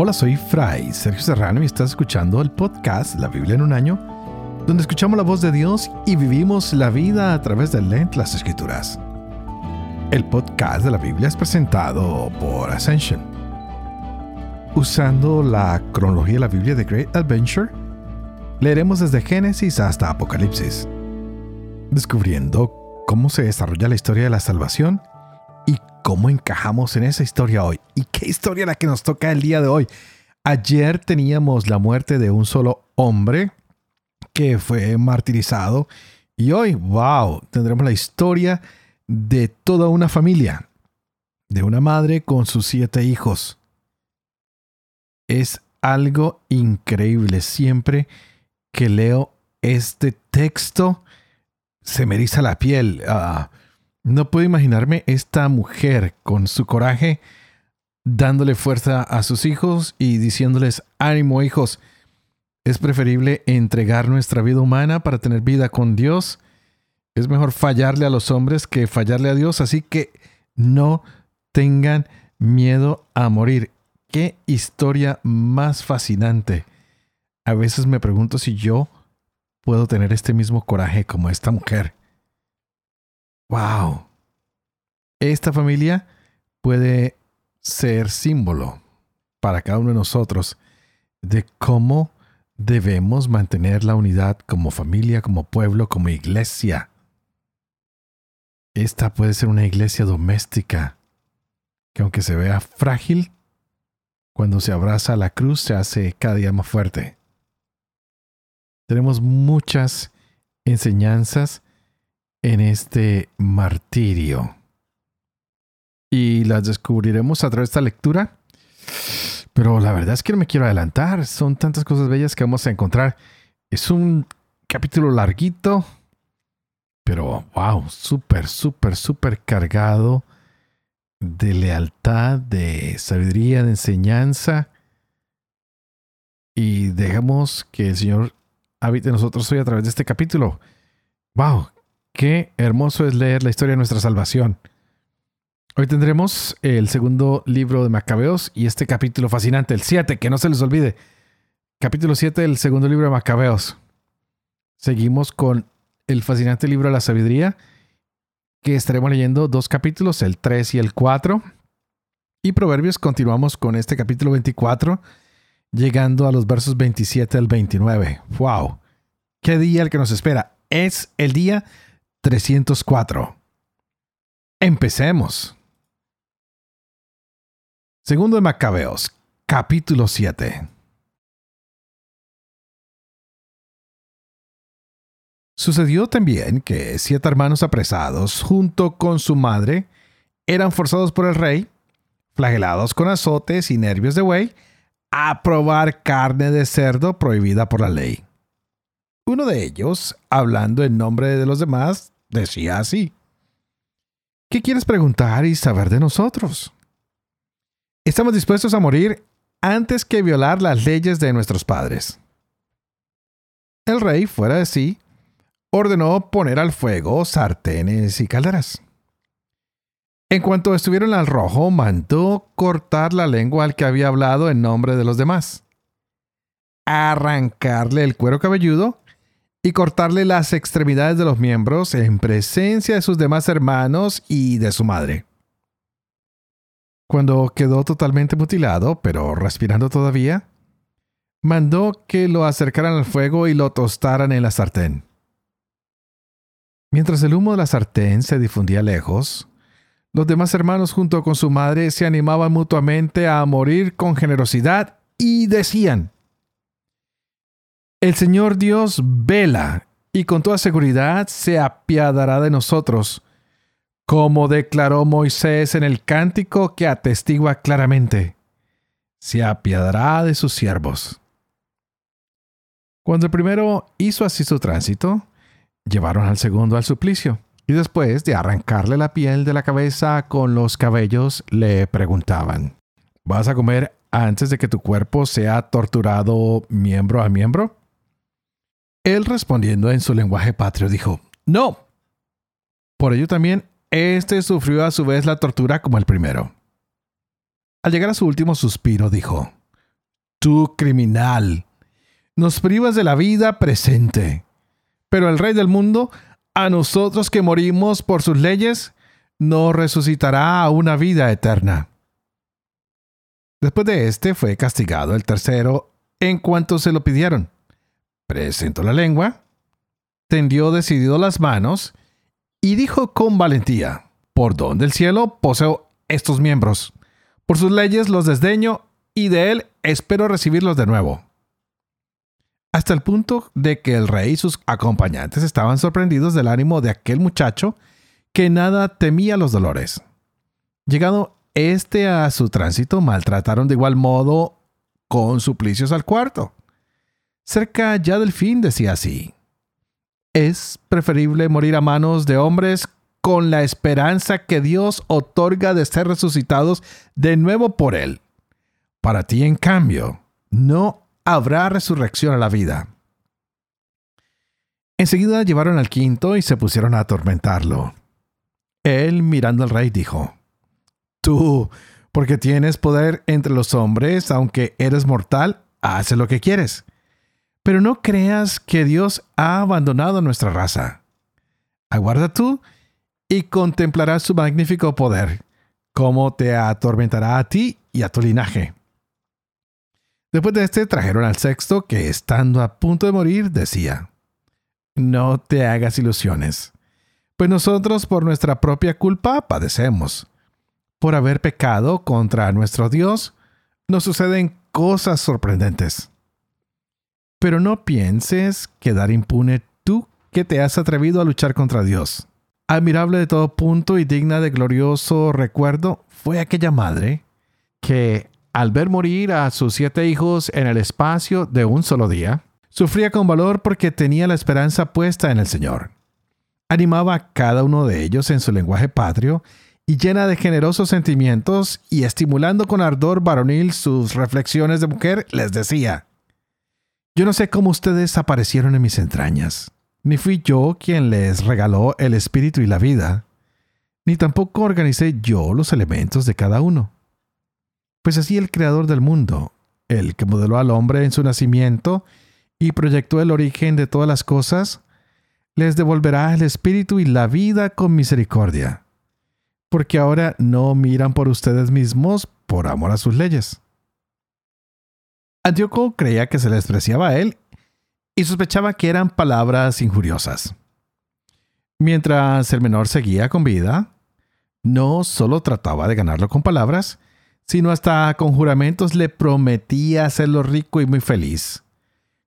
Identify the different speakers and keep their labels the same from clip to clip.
Speaker 1: Hola, soy Fray Sergio Serrano y estás escuchando el podcast La Biblia en un año, donde escuchamos la voz de Dios y vivimos la vida a través de leer las Escrituras. El podcast de la Biblia es presentado por Ascension. Usando la cronología de la Biblia de Great Adventure, leeremos desde Génesis hasta Apocalipsis, descubriendo cómo se desarrolla la historia de la salvación cómo encajamos en esa historia hoy. ¿Y qué historia la que nos toca el día de hoy? Ayer teníamos la muerte de un solo hombre que fue martirizado y hoy, wow, tendremos la historia de toda una familia, de una madre con sus siete hijos. Es algo increíble. Siempre que leo este texto, se me eriza la piel. Ah, no puedo imaginarme esta mujer con su coraje dándole fuerza a sus hijos y diciéndoles, ánimo hijos, es preferible entregar nuestra vida humana para tener vida con Dios. Es mejor fallarle a los hombres que fallarle a Dios, así que no tengan miedo a morir. Qué historia más fascinante. A veces me pregunto si yo puedo tener este mismo coraje como esta mujer. ¡Wow! Esta familia puede ser símbolo para cada uno de nosotros de cómo debemos mantener la unidad como familia, como pueblo, como iglesia. Esta puede ser una iglesia doméstica que aunque se vea frágil, cuando se abraza a la cruz se hace cada día más fuerte. Tenemos muchas enseñanzas en este martirio. Y las descubriremos a través de esta lectura. Pero la verdad es que no me quiero adelantar. Son tantas cosas bellas que vamos a encontrar. Es un capítulo larguito. Pero wow, súper, súper, súper cargado de lealtad, de sabiduría, de enseñanza. Y dejamos que el Señor habite en nosotros hoy a través de este capítulo. ¡Wow! Qué hermoso es leer la historia de nuestra salvación. Hoy tendremos el segundo libro de Macabeos y este capítulo fascinante, el 7, que no se les olvide. Capítulo 7 del segundo libro de Macabeos. Seguimos con el fascinante libro de la sabiduría, que estaremos leyendo dos capítulos, el 3 y el 4. Y Proverbios continuamos con este capítulo 24, llegando a los versos 27 al 29. ¡Wow! ¿Qué día el que nos espera? Es el día 304. Empecemos. Segundo de Macabeos, capítulo 7. Sucedió también que siete hermanos apresados, junto con su madre, eran forzados por el rey, flagelados con azotes y nervios de buey, a probar carne de cerdo prohibida por la ley. Uno de ellos, hablando en nombre de los demás, decía así, ¿Qué quieres preguntar y saber de nosotros? Estamos dispuestos a morir antes que violar las leyes de nuestros padres. El rey, fuera de sí, ordenó poner al fuego sartenes y calderas. En cuanto estuvieron al rojo, mandó cortar la lengua al que había hablado en nombre de los demás, arrancarle el cuero cabelludo y cortarle las extremidades de los miembros en presencia de sus demás hermanos y de su madre. Cuando quedó totalmente mutilado, pero respirando todavía, mandó que lo acercaran al fuego y lo tostaran en la sartén. Mientras el humo de la sartén se difundía lejos, los demás hermanos junto con su madre se animaban mutuamente a morir con generosidad y decían, el Señor Dios vela y con toda seguridad se apiadará de nosotros, como declaró Moisés en el cántico que atestigua claramente, se apiadará de sus siervos. Cuando el primero hizo así su tránsito, llevaron al segundo al suplicio, y después de arrancarle la piel de la cabeza con los cabellos, le preguntaban, ¿vas a comer antes de que tu cuerpo sea torturado miembro a miembro? Él respondiendo en su lenguaje patrio dijo, no. Por ello también, éste sufrió a su vez la tortura como el primero. Al llegar a su último suspiro, dijo, Tú criminal, nos privas de la vida presente, pero el Rey del mundo, a nosotros que morimos por sus leyes, nos resucitará a una vida eterna. Después de este fue castigado el tercero en cuanto se lo pidieron. Presentó la lengua, tendió decidido las manos y dijo con valentía, por don del cielo poseo estos miembros. Por sus leyes los desdeño y de él espero recibirlos de nuevo. Hasta el punto de que el rey y sus acompañantes estaban sorprendidos del ánimo de aquel muchacho que nada temía los dolores. Llegado este a su tránsito, maltrataron de igual modo con suplicios al cuarto. Cerca ya del fin decía así, es preferible morir a manos de hombres con la esperanza que Dios otorga de ser resucitados de nuevo por Él. Para ti, en cambio, no habrá resurrección a la vida. Enseguida llevaron al quinto y se pusieron a atormentarlo. Él, mirando al rey, dijo, Tú, porque tienes poder entre los hombres, aunque eres mortal, haz lo que quieres. Pero no creas que Dios ha abandonado nuestra raza. Aguarda tú y contemplarás su magnífico poder, cómo te atormentará a ti y a tu linaje. Después de este trajeron al sexto que, estando a punto de morir, decía, No te hagas ilusiones, pues nosotros por nuestra propia culpa padecemos. Por haber pecado contra nuestro Dios, nos suceden cosas sorprendentes. Pero no pienses quedar impune tú que te has atrevido a luchar contra Dios. Admirable de todo punto y digna de glorioso recuerdo fue aquella madre que, al ver morir a sus siete hijos en el espacio de un solo día, sufría con valor porque tenía la esperanza puesta en el Señor. Animaba a cada uno de ellos en su lenguaje patrio y llena de generosos sentimientos y estimulando con ardor varonil sus reflexiones de mujer, les decía, Yo no sé cómo ustedes aparecieron en mis entrañas ni fui yo quien les regaló el espíritu y la vida, ni tampoco organicé yo los elementos de cada uno. Pues así el creador del mundo, el que modeló al hombre en su nacimiento y proyectó el origen de todas las cosas, les devolverá el espíritu y la vida con misericordia, porque ahora no miran por ustedes mismos por amor a sus leyes. Antíoco creía que se le despreciaba a él y sospechaba que eran palabras injuriosas. Mientras el menor seguía con vida, no solo trataba de ganarlo con palabras, sino hasta con juramentos le prometía hacerlo rico y muy feliz,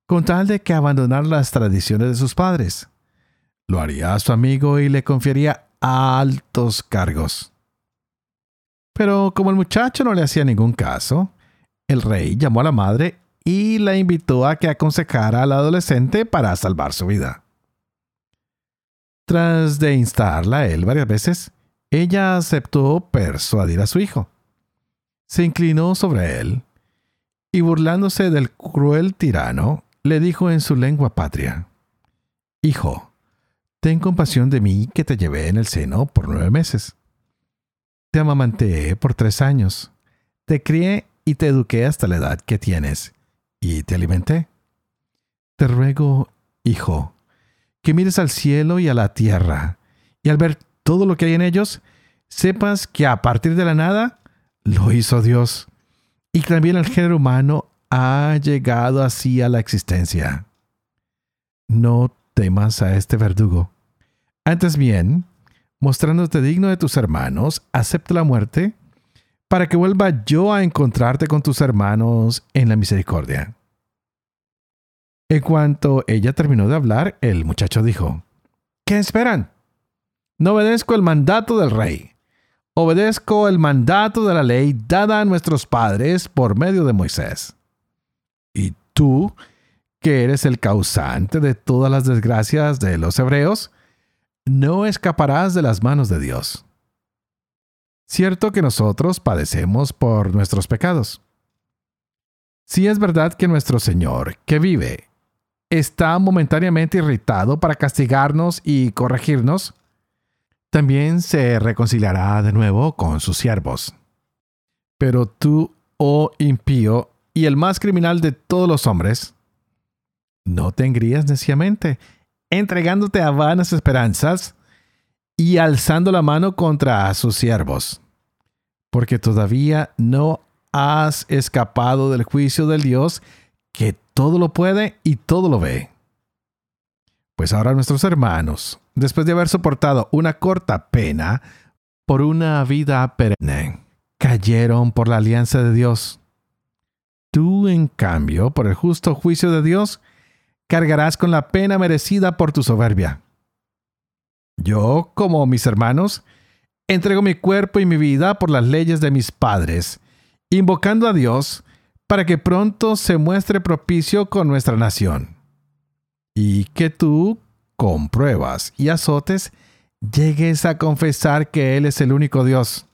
Speaker 1: con tal de que abandonar las tradiciones de sus padres. Lo haría a su amigo y le confiaría altos cargos. Pero como el muchacho no le hacía ningún caso, el rey llamó a la madre y la invitó a que aconsejara al adolescente para salvar su vida. Tras de instarla a él varias veces, ella aceptó persuadir a su hijo. Se inclinó sobre él y burlándose del cruel tirano, le dijo en su lengua patria, Hijo, ten compasión de mí que te llevé en el seno por nueve meses. Te amamanté por tres años, te crié y te eduqué hasta la edad que tienes y te alimenté. Te ruego, hijo, que mires al cielo y a la tierra, y al ver todo lo que hay en ellos, sepas que a partir de la nada lo hizo Dios, y que también el género humano ha llegado así a la existencia. No temas a este verdugo. Antes bien, mostrándote digno de tus hermanos, acepta la muerte para que vuelva yo a encontrarte con tus hermanos en la misericordia. En cuanto ella terminó de hablar, el muchacho dijo, ¿Qué esperan? No obedezco el mandato del rey. Obedezco el mandato de la ley dada a nuestros padres por medio de Moisés. Y tú, que eres el causante de todas las desgracias de los hebreos, no escaparás de las manos de Dios. Cierto que nosotros padecemos por nuestros pecados. Si es verdad que nuestro Señor, que vive, está momentáneamente irritado para castigarnos y corregirnos, también se reconciliará de nuevo con sus siervos. Pero tú, oh impío, y el más criminal de todos los hombres, no te engrías neciamente, entregándote a vanas esperanzas y alzando la mano contra sus siervos, porque todavía no has escapado del juicio del Dios que todo lo puede y todo lo ve. Pues ahora nuestros hermanos, después de haber soportado una corta pena por una vida perenne, cayeron por la alianza de Dios. Tú, en cambio, por el justo juicio de Dios, cargarás con la pena merecida por tu soberbia. Yo, como mis hermanos, entrego mi cuerpo y mi vida por las leyes de mis padres, invocando a Dios para que pronto se muestre propicio con nuestra nación. Y que tú, con pruebas y azotes, llegues a confesar que Él es el único Dios.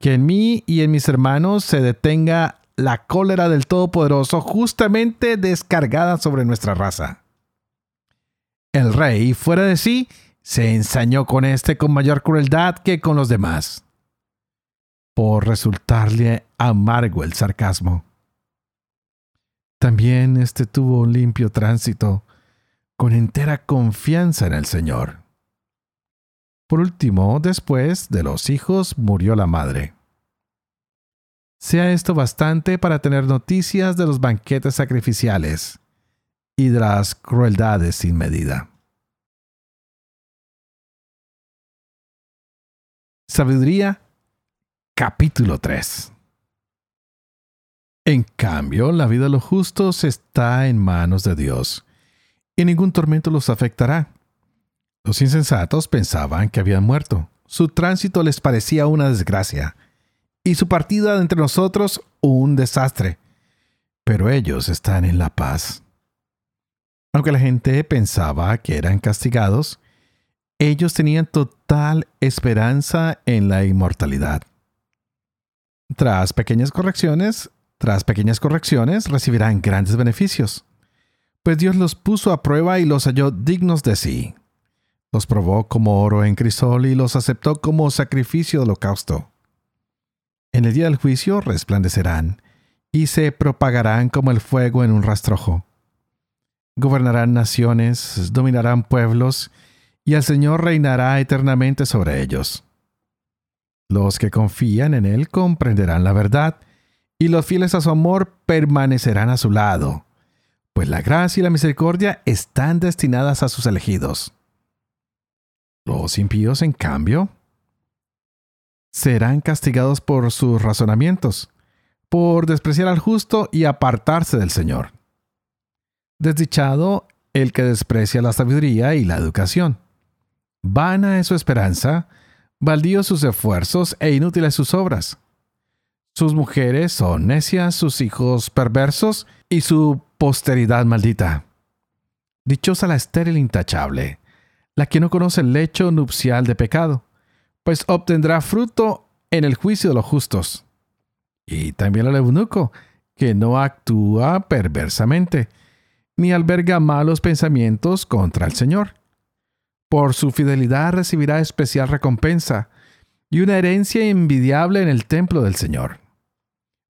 Speaker 1: Que en mí y en mis hermanos se detenga la cólera del Todopoderoso justamente descargada sobre nuestra raza. El rey, fuera de sí, se ensañó con éste con mayor crueldad que con los demás, por resultarle amargo el sarcasmo. También éste tuvo un limpio tránsito, con entera confianza en el Señor. Por último, después de los hijos, murió la madre. Sea esto bastante para tener noticias de los banquetes sacrificiales y de las crueldades sin medida. Sabiduría capítulo 3 En cambio, la vida de los justos está en manos de Dios, y ningún tormento los afectará. Los insensatos pensaban que habían muerto. Su tránsito les parecía una desgracia, y su partida entre nosotros un desastre. Pero ellos están en la paz. Aunque la gente pensaba que eran castigados, ellos tenían total esperanza en la inmortalidad. Tras pequeñas correcciones, tras pequeñas correcciones recibirán grandes beneficios, pues Dios los puso a prueba y los halló dignos de sí. Los probó como oro en crisol y los aceptó como sacrificio de holocausto. En el día del juicio resplandecerán y se propagarán como el fuego en un rastrojo. Gobernarán naciones, dominarán pueblos, y el Señor reinará eternamente sobre ellos. Los que confían en Él comprenderán la verdad, y los fieles a su amor permanecerán a su lado, pues la gracia y la misericordia están destinadas a sus elegidos. Los impíos, en cambio, serán castigados por sus razonamientos, por despreciar al justo y apartarse del Señor. Desdichado el que desprecia la sabiduría y la educación. Vana es su esperanza, baldíos sus esfuerzos e inútiles sus obras. Sus mujeres son necias, sus hijos perversos y su posteridad maldita. Dichosa la estéril intachable, la que no conoce el lecho nupcial de pecado, pues obtendrá fruto en el juicio de los justos. Y también el eunuco, que no actúa perversamente, ni alberga malos pensamientos contra el Señor por su fidelidad recibirá especial recompensa y una herencia envidiable en el templo del Señor.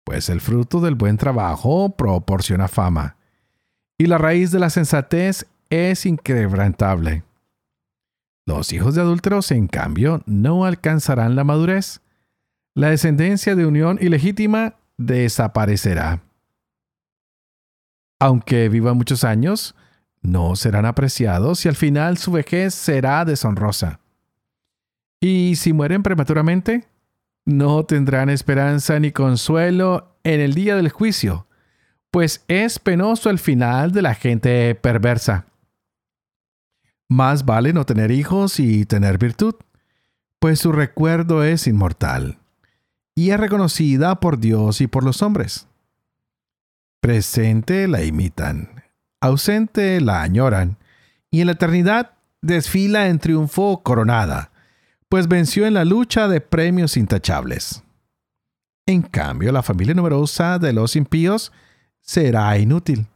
Speaker 1: Pues el fruto del buen trabajo proporciona fama, y la raíz de la sensatez es inquebrantable. Los hijos de adúlteros, en cambio, no alcanzarán la madurez. La descendencia de unión ilegítima desaparecerá. Aunque viva muchos años, no serán apreciados y al final su vejez será deshonrosa. Y si mueren prematuramente, no tendrán esperanza ni consuelo en el día del juicio, pues es penoso el final de la gente perversa. Más vale no tener hijos y tener virtud, pues su recuerdo es inmortal, y es reconocida por Dios y por los hombres. Presente la imitan, ausente la añoran, y en la eternidad desfila en triunfo coronada, pues venció en la lucha de premios intachables. En cambio, la familia numerosa de los impíos será inútil.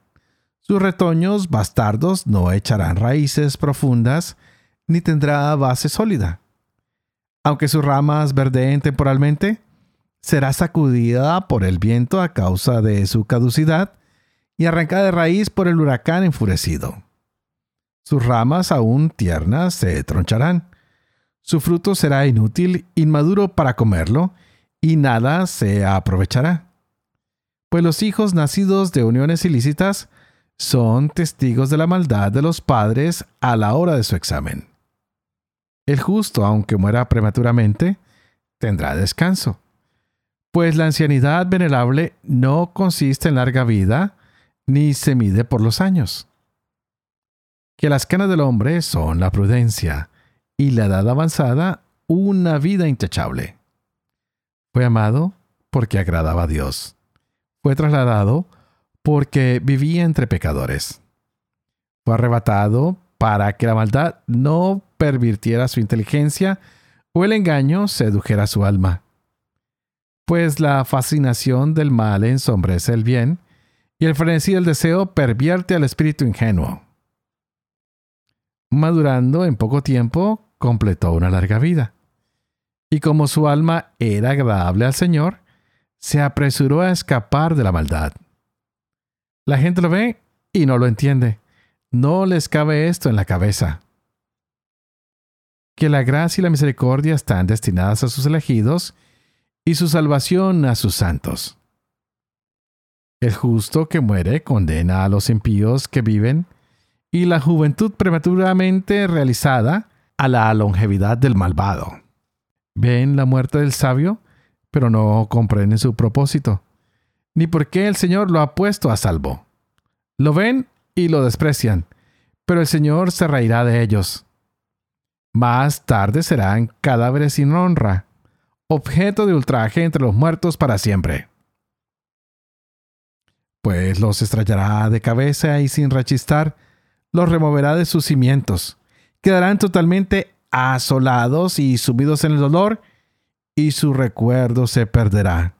Speaker 1: Sus retoños bastardos no echarán raíces profundas, ni tendrá base sólida. Aunque sus ramas verdeen temporalmente, será sacudida por el viento a causa de su caducidad y arrancada de raíz por el huracán enfurecido. Sus ramas aún tiernas se troncharán. Su fruto será inútil, inmaduro para comerlo, y nada se aprovechará. Pues los hijos nacidos de uniones ilícitas son testigos de la maldad de los padres a la hora de su examen. El justo, aunque muera prematuramente, tendrá descanso, pues la ancianidad venerable no consiste en larga vida, ni se mide por los años. Que las canas del hombre son la prudencia, y la edad avanzada una vida intachable. Fue amado porque agradaba a Dios. Fue trasladado porque vivía entre pecadores. Fue arrebatado para que la maldad no pervirtiera su inteligencia o el engaño sedujera su alma. Pues la fascinación del mal ensombrece el bien y el frenesí del deseo pervierte al espíritu ingenuo. Madurando en poco tiempo, completó una larga vida. Y como su alma era agradable al Señor, se apresuró a escapar de la maldad. La gente lo ve y no lo entiende. No les cabe esto en la cabeza. Que la gracia y la misericordia están destinadas a sus elegidos y su salvación a sus santos. El justo que muere condena a los impíos que viven y la juventud prematuramente realizada a la longevidad del malvado. Ven la muerte del sabio, pero no comprenden su propósito ni por qué el Señor lo ha puesto a salvo. Lo ven y lo desprecian, pero el Señor se reirá de ellos. Más tarde serán cadáveres sin honra, objeto de ultraje entre los muertos para siempre. Pues los estrellará de cabeza y sin rechistar, los removerá de sus cimientos. Quedarán totalmente asolados y sumidos en el dolor, y su recuerdo se perderá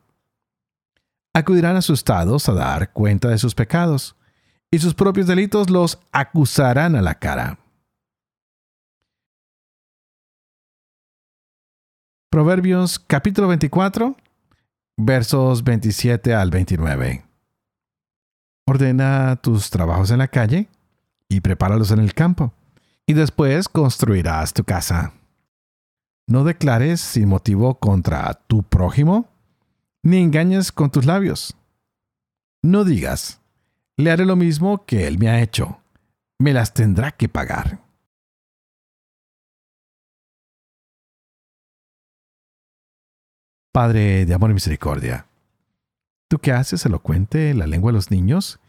Speaker 1: acudirán asustados a dar cuenta de sus pecados, y sus propios delitos los acusarán a la cara. Proverbios capítulo 24, versos 27 al 29. Ordena tus trabajos en la calle y prepáralos en el campo, y después construirás tu casa. No declares sin motivo contra tu prójimo ni engañes con tus labios. No digas, le haré lo mismo que él me ha hecho, me las tendrá que pagar. Padre de amor y misericordia, tú que haces elocuente la lengua de los niños,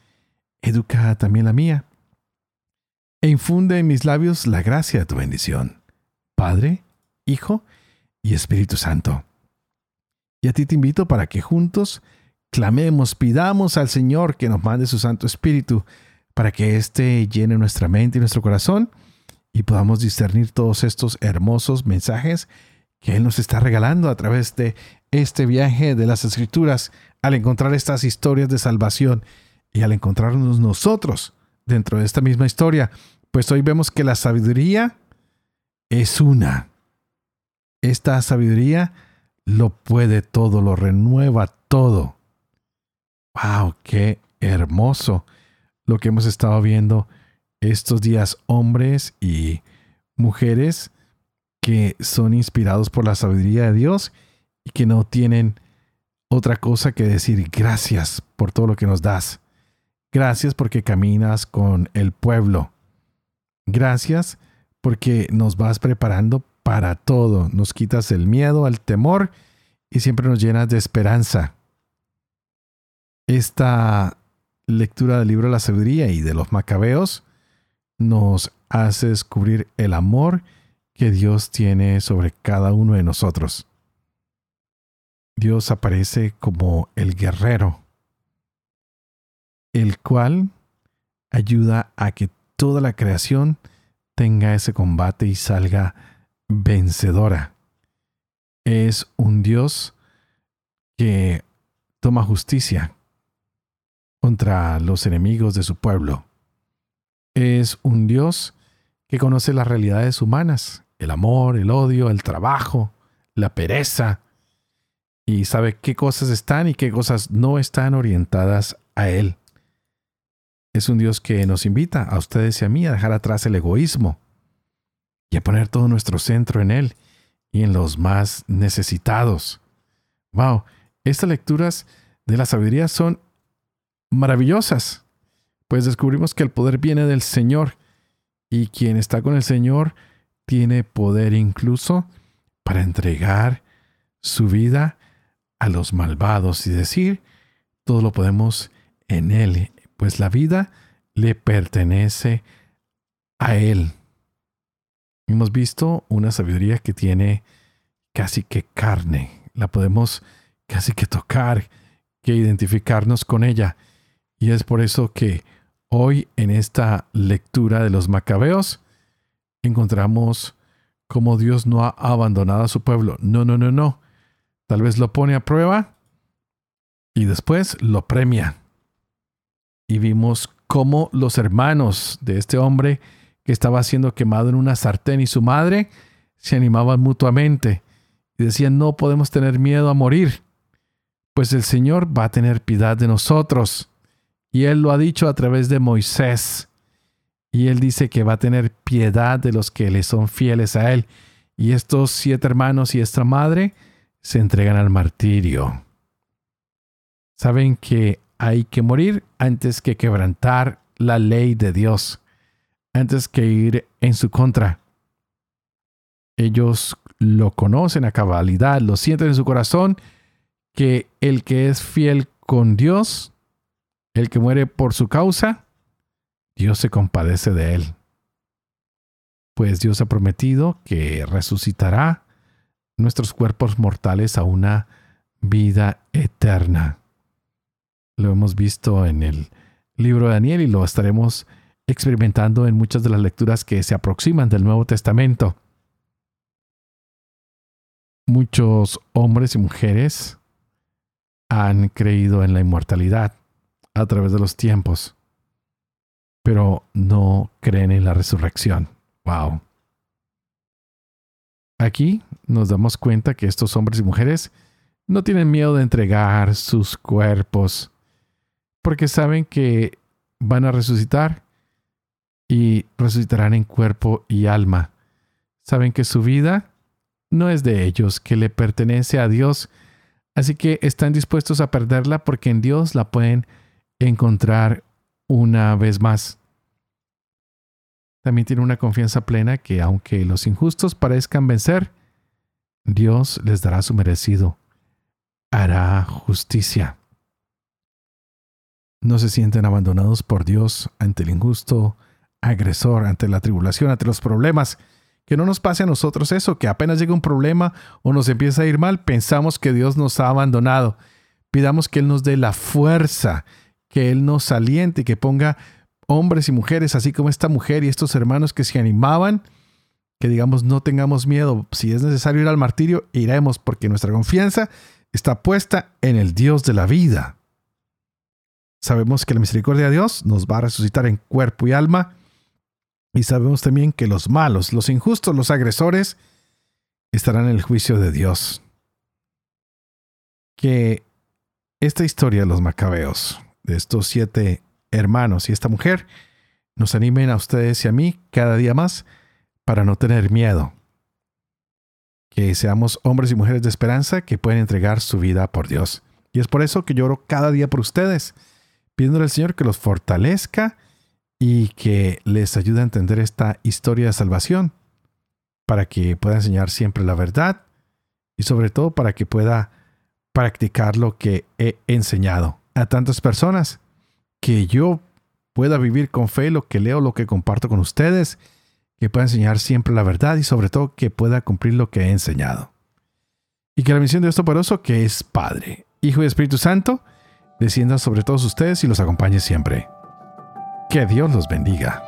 Speaker 1: educa también la mía, e infunde en mis labios la gracia de tu bendición, Padre, Hijo y Espíritu Santo. Y a ti te invito para que juntos clamemos, pidamos al Señor que nos mande su Santo Espíritu para que éste llene nuestra mente y nuestro corazón y podamos discernir todos estos hermosos mensajes que Él nos está regalando a través de este viaje de las Escrituras al encontrar estas historias de salvación y al encontrarnos nosotros dentro de esta misma historia. Pues hoy vemos que la sabiduría es una. Esta sabiduría lo puede todo, lo renueva todo. ¡Wow! ¡Qué hermoso! Lo que hemos estado viendo estos días, hombres y mujeres que son inspirados por la sabiduría de Dios y que no tienen otra cosa que decir gracias por todo lo que nos das. Gracias porque caminas con el pueblo. Gracias porque nos vas preparando para todo. Nos quitas el miedo, el temor y siempre nos llenas de esperanza. Esta lectura del libro de la sabiduría y de los macabeos nos hace descubrir el amor que Dios tiene sobre cada uno de nosotros. Dios aparece como el guerrero, el cual ayuda a que toda la creación tenga ese combate y salga vencedora. Es un Dios que toma justicia contra los enemigos de su pueblo. Es un Dios que conoce las realidades humanas, el amor, el odio, el trabajo, la pereza, y sabe qué cosas están y qué cosas no están orientadas a Él. Es un Dios que nos invita a ustedes y a mí a dejar atrás el egoísmo y a poner todo nuestro centro en Él y en los más necesitados. Wow, estas lecturas de la sabiduría son maravillosas, pues descubrimos que el poder viene del Señor y quien está con el Señor tiene poder incluso para entregar su vida a los malvados y decir, todo lo podemos en Él, pues la vida le pertenece a Él. Hemos visto una sabiduría que tiene casi que carne, la podemos casi que tocar, que identificarnos con ella. Y es por eso que hoy en esta lectura de los macabeos encontramos cómo Dios no ha abandonado a su pueblo. No, no, no, no. Tal vez lo pone a prueba y después lo premia. Y vimos cómo los hermanos de este hombre que estaba siendo quemado en una sartén y su madre se animaban mutuamente y decían, no podemos tener miedo a morir, pues el Señor va a tener piedad de nosotros. Y Él lo ha dicho a través de Moisés. Y Él dice que va a tener piedad de los que le son fieles a Él. Y estos siete hermanos y esta madre se entregan al martirio. Saben que hay que morir antes que quebrantar la ley de Dios, antes que ir en su contra. Ellos lo conocen a cabalidad, lo sienten en su corazón, que el que es fiel con Dios, el que muere por su causa, Dios se compadece de él. Pues Dios ha prometido que resucitará nuestros cuerpos mortales a una vida eterna. Lo hemos visto en el libro de Daniel y lo estaremos experimentando en muchas de las lecturas que se aproximan del Nuevo Testamento. Muchos hombres y mujeres han creído en la inmortalidad a través de los tiempos, pero no creen en la resurrección. Wow. Aquí nos damos cuenta que estos hombres y mujeres no tienen miedo de entregar sus cuerpos porque saben que van a resucitar y resucitarán en cuerpo y alma. Saben que su vida no es de ellos, que le pertenece a Dios, así que están dispuestos a perderla porque en Dios la pueden encontrar una vez más también tiene una confianza plena que aunque los injustos parezcan vencer, Dios les dará su merecido, hará justicia. No se sienten abandonados por Dios ante el injusto agresor, ante la tribulación, ante los problemas. Que no nos pase a nosotros eso, que apenas llega un problema o nos empieza a ir mal, pensamos que Dios nos ha abandonado. Pidamos que Él nos dé la fuerza, que Él nos aliente, que ponga hombres y mujeres, así como esta mujer y estos hermanos que se animaban, que digamos no tengamos miedo, si es necesario ir al martirio, iremos porque nuestra confianza está puesta en el Dios de la vida. Sabemos que la misericordia de Dios nos va a resucitar en cuerpo y alma y sabemos también que los malos, los injustos, los agresores, estarán en el juicio de Dios. Que esta historia de los macabeos, de estos siete hermanos y esta mujer nos animen a ustedes y a mí cada día más para no tener miedo. Que seamos hombres y mujeres de esperanza que pueden entregar su vida por Dios. Y es por eso que lloro cada día por ustedes, pidiéndole al Señor que los fortalezca y que les ayude a entender esta historia de salvación, para que pueda enseñar siempre la verdad y sobre todo para que pueda practicar lo que he enseñado a tantas personas que yo pueda vivir con fe lo que leo, lo que comparto con ustedes, que pueda enseñar siempre la verdad y sobre todo que pueda cumplir lo que he enseñado. Y que la misión de Dios Toporoso, que es Padre, Hijo y Espíritu Santo, descienda sobre todos ustedes y los acompañe siempre. Que Dios los bendiga.